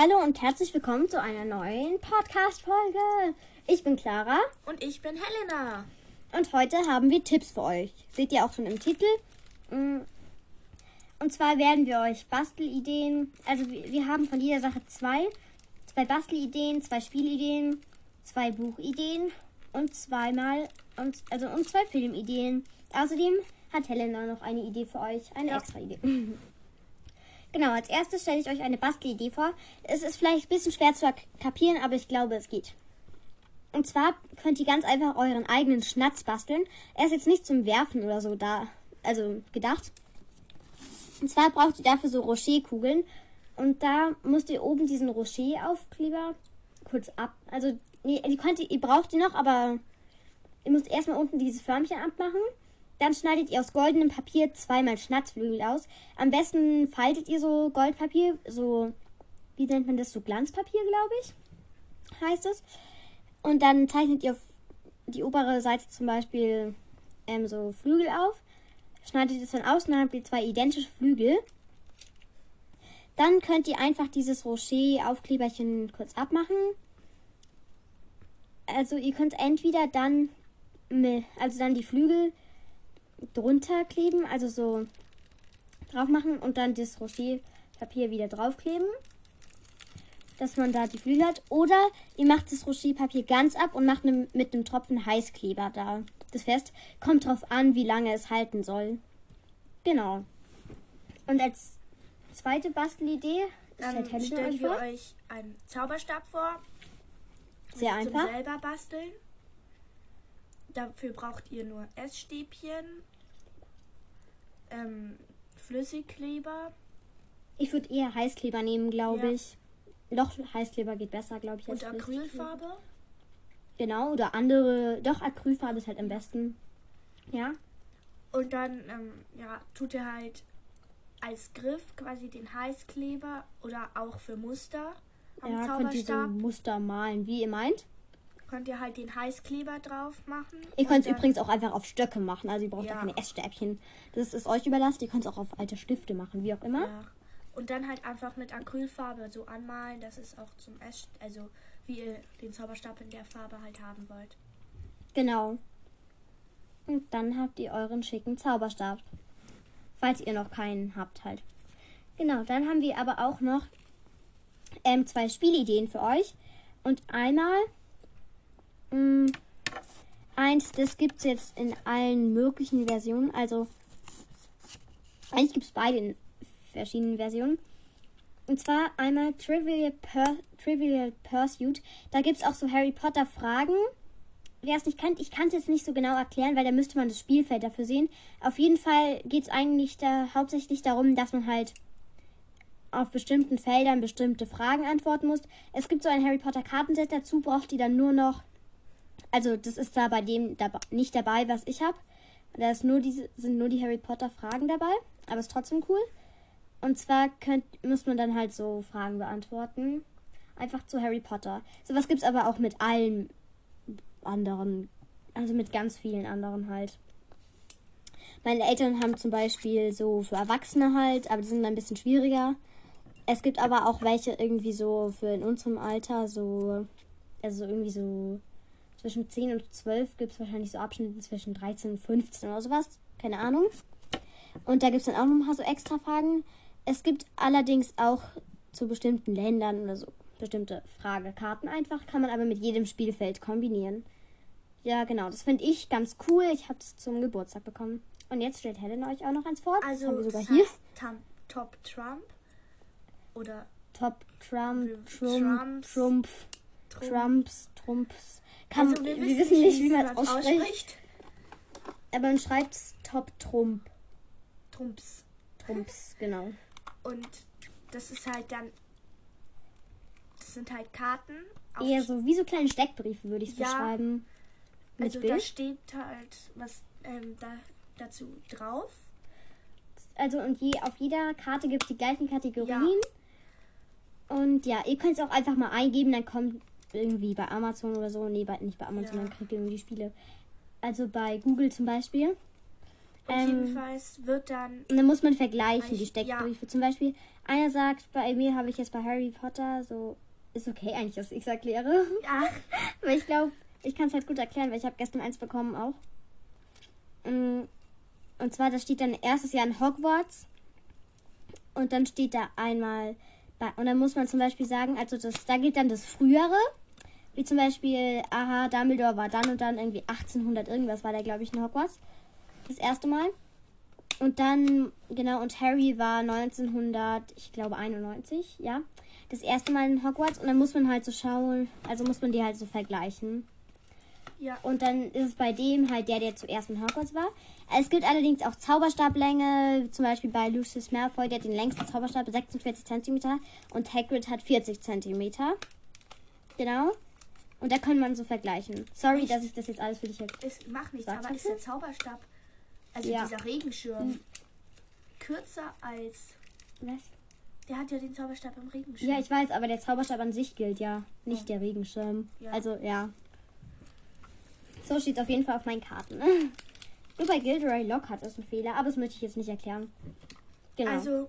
Hallo und herzlich willkommen zu einer neuen Podcast-Folge. Ich bin Clara Und ich bin Helena. und heute haben wir Tipps für euch. Seht ihr auch schon im Titel. Mm. Und zwar werden wir euch Bastelideen, also wir wir haben von jeder Sache zwei. Zwei Bastelideen, zwei Spielideen, zwei Buchideen und zweimal, und, also und zwei Filmideen. Außerdem hat Helena noch eine Idee für euch, eine Ja. extra Idee. Genau, als erstes stelle ich euch eine Bastelidee vor. Es ist vielleicht ein bisschen schwer zu kapieren, aber ich glaube, es geht. Und zwar könnt ihr ganz einfach euren eigenen Schnatz basteln. Er ist jetzt nicht zum Werfen oder so da, also gedacht. Und zwar braucht ihr dafür so Rocherkugeln. Und da müsst ihr oben diesen Rocher-Aufkleber kurz ab. Also, nee, die könnt ihr, ihr braucht die noch, aber ihr müsst erstmal unten dieses Förmchen abmachen. Dann schneidet ihr aus goldenem Papier zweimal Schnatzflügel aus. Am besten faltet ihr so Goldpapier, so, wie nennt man das, so Glanzpapier, glaube ich, heißt es. Und dann zeichnet ihr auf die obere Seite zum Beispiel ähm, so Flügel auf. Schneidet es dann aus und dann habt ihr zwei identische Flügel. Dann könnt ihr einfach dieses Rocher-Aufkleberchen kurz abmachen. Also ihr könnt entweder dann, also dann die Flügel drunter kleben, also so drauf machen und dann das Rocher-Papier wieder draufkleben, dass man da die Flügel hat. Oder ihr macht das Rocher-Papier ganz ab und macht ne, mit einem Tropfen Heißkleber da das fest. Kommt drauf an, wie lange es halten soll. Genau. Und als zweite Bastelidee Dann stellt Helena stellen euch wir vor. euch einen Zauberstab vor. Sehr einfach. selber basteln. Dafür braucht ihr nur Essstäbchen, ähm, Flüssigkleber. Ich würde eher Heißkleber nehmen, glaube Ja. ich. Doch, Heißkleber geht besser, glaube ich. Und. Acrylfarbe. Genau, oder andere. Doch, Acrylfarbe ist halt am besten. Ja. Und dann ähm, ja, tut ihr halt als Griff quasi den Heißkleber oder auch für Muster am ja, könnt ihr so Zauberstab. Muster malen, wie ihr meint. Könnt ihr halt den Heißkleber drauf machen. Ihr könnt es übrigens auch einfach auf Stöcke machen. Also ihr braucht ja Ja. keine Essstäbchen. Das ist euch überlassen. Ihr könnt es auch auf alte Stifte machen, wie auch immer. Ja. Und dann halt einfach mit Acrylfarbe so anmalen, dass es auch zum Ess, also wie ihr den Zauberstab in der Farbe halt haben wollt. Genau. Und dann habt ihr euren schicken Zauberstab. Falls ihr noch keinen habt halt. Genau, dann haben wir aber auch noch ähm, zwei Spielideen für euch. Und einmal mh, eins, das gibt es jetzt in allen möglichen Versionen. Also eigentlich gibt es beide in verschiedenen Versionen. Und zwar einmal Trivial, Pur Trivial Pursuit. Da gibt es auch so Harry Potter Fragen. Wer es nicht kennt, ich kann es jetzt nicht so genau erklären, weil da müsste man das Spielfeld dafür sehen. Auf jeden Fall geht es eigentlich da hauptsächlich darum, dass man halt auf bestimmten Feldern bestimmte Fragen antworten muss. Es gibt so ein Harry Potter Kartenset dazu, braucht ihr dann nur noch. Also das ist da bei dem dab nicht dabei, was ich habe. Da ist nur diese, sind nur die Harry Potter Fragen dabei, aber ist trotzdem cool. Und zwar könnt, muss man dann halt so Fragen beantworten. Einfach zu Harry Potter. Sowas gibt es aber auch mit allen anderen, also mit ganz vielen anderen halt. Meine Eltern haben zum Beispiel so für Erwachsene halt, aber die sind ein bisschen schwieriger. Es gibt aber auch welche irgendwie so für in unserem Alter, so, also irgendwie so zwischen 10 und 12 gibt es wahrscheinlich so Abschnitte zwischen 13 und 15 oder sowas. Keine Ahnung. Und da gibt es dann auch nochmal so extra Fragen. Es gibt allerdings auch zu bestimmten Ländern oder so bestimmte Fragekarten einfach, kann man aber mit jedem Spielfeld kombinieren. Ja, genau, das finde ich ganz cool. Ich habe es zum Geburtstag bekommen. Und jetzt stellt Helen euch auch noch eins vor. Also haben wir sogar das hier. Tam Top Trump oder Top Trump, Trumps, Trump, Trump, Trump. Trumps, Trumps. Kann, Also wir, wissen nicht, wie man es man's ausspricht. Aber man schreibt es Top Trump. Trumps. Trumps, genau. Und das ist halt dann. Das sind halt Karten. Eher so wie so kleine Steckbriefe würde ich es Ja. beschreiben. Mit also da Bild. steht halt was ähm, da, dazu drauf. Also und je, auf jeder Karte gibt es die gleichen Kategorien. Und ja, ihr könnt es auch einfach mal eingeben, dann kommt irgendwie bei Amazon oder so. Nee, bei, nicht bei Amazon, Ja. dann kriegt ihr irgendwie die Spiele. Also bei Google zum Beispiel. Und Ähm, jedenfalls wird dann. Und dann muss man vergleichen, die Steckbriefe. Zum Beispiel, einer sagt, bei mir habe ich jetzt bei Harry Potter so, ist okay eigentlich, dass ich es erkläre. Ja, Weil ich glaube, ich kann es halt gut erklären, weil ich habe gestern eins bekommen auch. Mm, Und zwar, da steht dann erstes Jahr in Hogwarts. Und dann steht da einmal, bei, und dann muss man zum Beispiel sagen, also das, da geht dann das Frühere. Wie zum Beispiel, aha, Dumbledore war dann und dann irgendwie 1800 irgendwas war der, glaube ich, in Hogwarts. Das erste Mal. Und dann, genau, und Harry war 1900, ich glaube 91, ja. Das erste Mal in Hogwarts. Und dann muss man halt so schauen, also muss man die halt so vergleichen. ja. Und dann ist es bei dem halt der, der zuerst in Hogwarts war. Es gibt allerdings auch Zauberstablänge, zum Beispiel bei Lucius Malfoy, der hat den längsten Zauberstab, 46 cm. Und Hagrid hat 40 cm. Genau. Und da kann man so vergleichen. Sorry, dass ich das jetzt alles für dich. Ist, macht nichts, aber ist der Zauberstab, also Ja. dieser Regenschirm, kürzer als. Was? Der hat ja den Zauberstab im Regenschirm. Ja, ich weiß, aber der Zauberstab an sich gilt ja, nicht der Regenschirm. Ja. Also, ja. So steht auf jeden Fall auf meinen Karten. Nur bei Gilderoy Lockhart ist ein Fehler, aber das möchte ich jetzt nicht erklären. Genau. Also,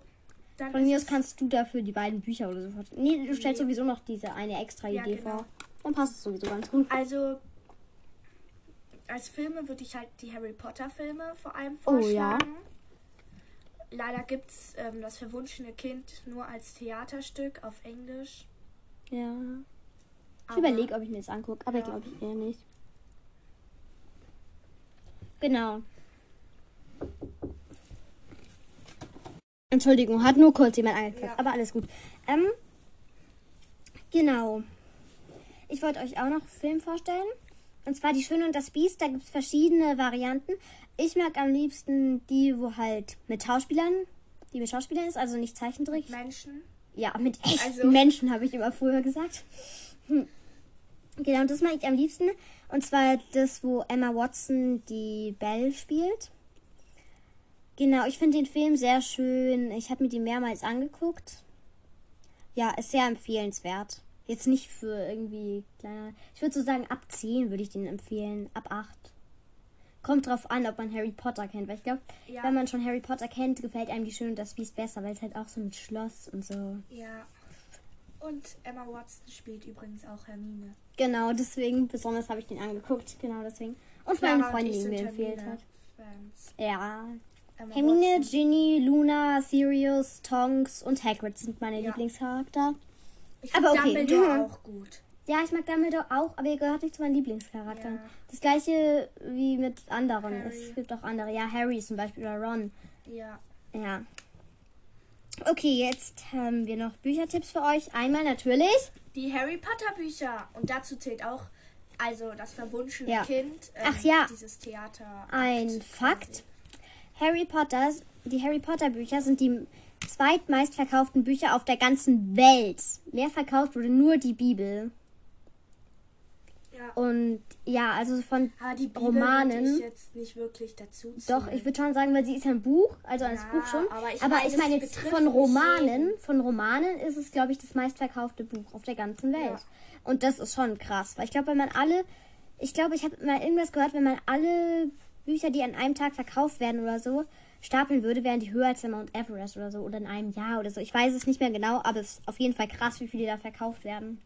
Von mir aus kannst du dafür die beiden Bücher oder so. Nee, du stellst Nee. sowieso noch diese eine extra Ja, Idee genau. vor. Dann passt es sowieso ganz gut. Also, als Filme würde ich halt die Harry Potter Filme vor allem Oh, ja. vorschlagen. Leider gibt es ähm, das verwunschene Kind nur als Theaterstück auf Englisch. Ja. Ich überlege, ob ich mir das angucke, aber Ja. glaube ich eher nicht. Genau. Entschuldigung, hat nur kurz jemand angekratzt, Ja. aber alles gut. Ähm, genau. Ich wollte euch auch noch einen Film vorstellen. Und zwar Die Schöne und das Biest. Da gibt es verschiedene Varianten. Ich mag am liebsten die, wo halt mit Schauspielern, die mit Schauspielern ist, also nicht Zeichentrick. Menschen. Ja, mit echten Also- Menschen, habe ich immer früher gesagt. Hm. Genau, das mag ich am liebsten. Und zwar das, wo Emma Watson die Belle spielt. Genau, ich finde den Film sehr schön. Ich habe mir den mehrmals angeguckt. Ja, ist sehr empfehlenswert. Jetzt nicht für irgendwie kleiner. Ich würde so sagen, ab 10 würde ich den empfehlen. Ab 8. Kommt drauf an, ob man Harry Potter kennt. Weil ich glaube, Ja. wenn man schon Harry Potter kennt, gefällt einem die Schön und das Biest besser, weil es halt auch so mit Schloss und so. Ja. Und Emma Watson spielt übrigens auch Hermine. Genau, deswegen, besonders habe ich den angeguckt. Genau, deswegen. Und meine Clara und Freundin, die mir empfiehlt hat. Ja. Emma Hermine, Watson. Ginny, Luna, Sirius, Tonks und Hagrid sind meine Ja. Lieblingscharakter. Ich aber okay. Dumbledore auch gut. Ja, ich mag Dumbledore auch, aber er gehört nicht zu meinen Lieblingscharakteren. Ja. Das gleiche wie mit anderen. Harry. Es gibt auch andere. Ja, Harry zum Beispiel oder Ron. Ja. Ja. Okay, jetzt haben wir noch Büchertipps für euch. Einmal natürlich. Die Harry Potter Bücher. Und dazu zählt auch, also das verwunschene Ja. Kind. ähm, Ach ja. Dieses Theater. Ein Fakt. Harry Potter, die Harry Potter Bücher sind die zweitmeistverkauften Bücher auf der ganzen Welt. Leer verkauft wurde nur die Bibel. Ja. Und ja, also von Aber die Bibel Romanen. ich jetzt nicht wirklich dazu. Doch, ich würde schon sagen, weil sie ist ein Buch, also als Ja, Buch schon. aber ich aber meine, ich meine jetzt von Romanen, von Romanen ist es, glaube ich, das meistverkaufte Buch auf der ganzen Welt. Ja. Und das ist schon krass, weil ich glaube, wenn man alle, ich glaube, ich habe mal irgendwas gehört, wenn man alle Bücher, die an einem Tag verkauft werden oder so, stapeln würde, wären die höher als der Mount Everest oder so oder in einem Jahr oder so. Ich weiß es nicht mehr genau, aber es ist auf jeden Fall krass, wie viele da verkauft werden.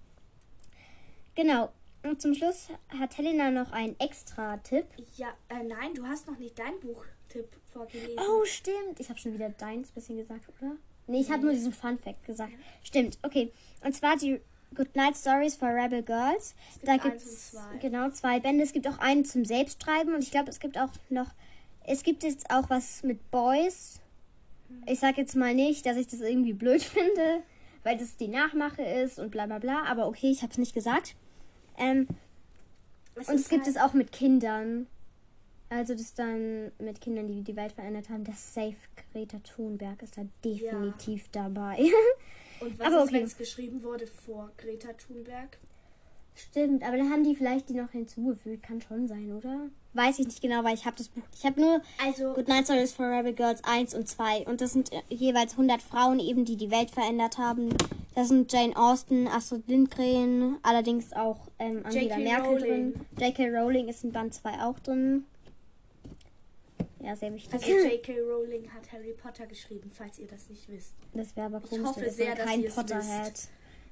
Genau. Und zum Schluss hat Helena noch einen extra Tipp. Ja, äh, nein, du hast noch nicht deinen Buchtipp vorgelesen. Oh, stimmt. Ich habe schon wieder deins bisschen gesagt, oder? Nee, ich habe nur diesen Fun Fact gesagt. Stimmt, okay. Und zwar die Good Night Stories for Rebel Girls. gibt da gibt es genau zwei Bände. Es gibt auch einen zum Selbstschreiben und ich glaube, es gibt auch noch. Es gibt jetzt auch was mit Boys. Ich sag jetzt mal nicht, dass ich das irgendwie blöd finde, weil das die Nachmache ist und bla bla bla. Aber okay, ich habe es nicht gesagt. Ähm, Es und es gibt halt- es auch mit Kindern. Also das dann mit Kindern, die die Welt verändert haben. Das Safe Greta Thunberg ist da definitiv dabei. Und was aber ist, okay. wenn es geschrieben wurde vor Greta Thunberg? Stimmt, aber dann haben die vielleicht die noch hinzugefügt. Kann schon sein, oder? Weiß ich nicht genau, weil ich habe das Buch. Ich habe nur Also, Good Night Stories for Rebel Girls 1 und 2. Und das sind äh, jeweils 100 Frauen eben, die die Welt verändert haben. Das sind Jane Austen, Astrid Lindgren, allerdings auch ähm, Angela J.K. Merkel Rowling. drin. J.K. Rowling ist in Band 2 auch drin. Ja, sehr wichtig. Also J.K. Rowling hat Harry Potter geschrieben, falls ihr das nicht wisst. Das wäre aber Ich komisch, hoffe wenn ist sehr, man dass kein es Potterhead.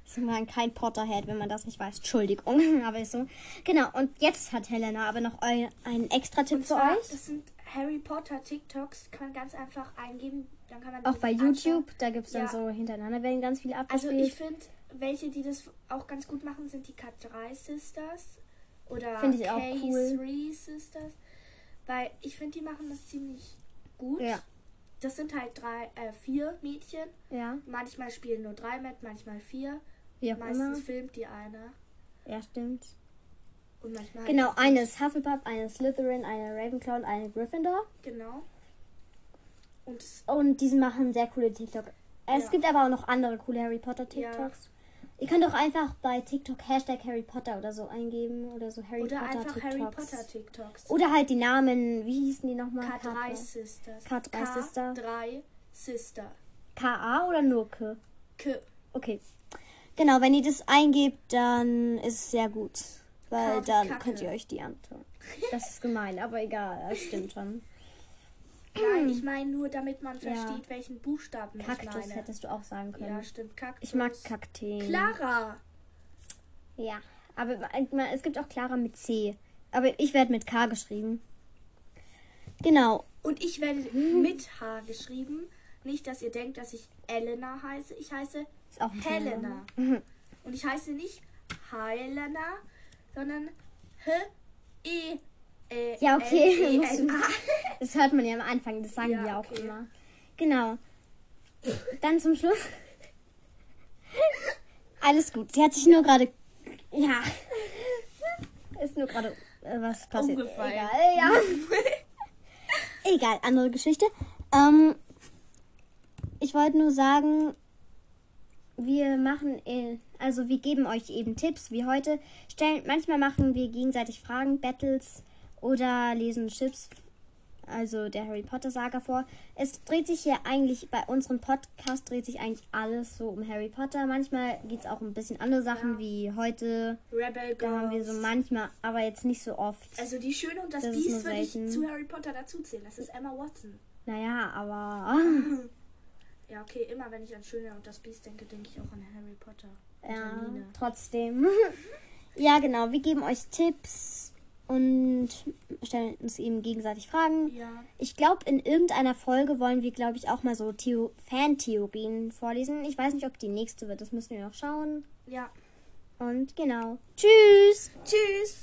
Ist man kein Potterhead, wenn man das nicht weiß. Entschuldigung, aber ist so. Genau, und jetzt hat Helena aber noch eu einen extra Tipp Und für zwar, euch. das sind Harry Potter TikToks, kann man ganz einfach eingeben. Dann kann man Auch bei sich anschauen. YouTube, da gibt es dann Ja. so hintereinander werden ganz viele Also abgespielt. ich finde, welche, die das auch ganz gut machen, sind die K3 Sisters oder Find ich auch K3 Sisters. Weil ich finde, die machen das ziemlich gut. ja, Das sind halt drei, äh, vier Mädchen. ja, Manchmal spielen nur drei mit, manchmal vier. Wie auch Meistens immer. filmt die eine. Ja, stimmt. Und manchmal Genau, eine ist Hufflepuff, eine Slytherin, eine Ravenclaw und eine Gryffindor. Genau. Und Und die machen sehr coole TikTok. Es Ja. gibt aber auch noch andere coole Harry Potter TikToks. Ihr könnt auch einfach bei TikTok Hashtag Harry Potter oder so eingeben oder so Harry oder Potter einfach TikToks. Harry Potter TikToks. Oder halt die Namen, wie hießen die nochmal? K3 Sisters. K3 Sister. K3 Sister. K-A oder nur K? K. Okay. Genau, wenn ihr das eingebt, dann ist es sehr gut. Weil K- dann Kacke. könnt ihr euch die antun. Das ist gemein, aber egal, das stimmt schon. Nein, ich meine nur, damit man Ja. versteht, welchen Buchstaben ich Kaktus meine. hättest du auch sagen können. Ja, stimmt. Kaktus. ich mag Kakteen. Clara. Ja, aber ma- es gibt auch Clara mit C. Aber ich werde mit K geschrieben. Genau. Und ich werde mit H geschrieben. Nicht, dass ihr denkt, dass ich Elena heiße. Ich heiße Ist auch ein Helena. Name. Und ich heiße nicht Helena, sondern H E E Ja, okay. L E N A. Das hört man ja am Anfang, das sagen Ja, wir auch okay. immer. Genau. Dann zum Schluss. Alles gut. Sie hat sich nur gerade. Ja. Ist nur gerade äh, was passiert. Umgefallen. Egal, ja. Egal, andere Geschichte. Ähm, ich wollte nur sagen, wir machen, äh, also wir geben euch eben Tipps, wie heute. Stellen, manchmal machen wir gegenseitig Fragen, Battles oder lesen Chips, also der Harry Potter Saga vor. Es dreht sich hier eigentlich, bei unserem Podcast dreht sich eigentlich alles so um Harry Potter. Manchmal geht es auch um ein bisschen andere Sachen, Ja. wie heute. Rebel Da haben wir so Girls. manchmal, aber jetzt nicht so oft. Also die Schöne und das, Das Biest würde ich zu Harry Potter dazuzählen. Das ist Emma Watson. Naja, aber. Ja, okay, immer wenn ich an Schöne und das Biest denke, denke ich auch an Harry Potter. Ja, trotzdem. ja, genau. Wir geben euch Tipps und stellen uns eben gegenseitig Fragen. Ja. Ich glaube, in irgendeiner Folge wollen wir, glaube ich, auch mal so Theo Fan-Theorien vorlesen. Ich weiß nicht, ob die nächste wird. Das müssen wir noch schauen. Ja. Und genau. Tschüss! Tschüss.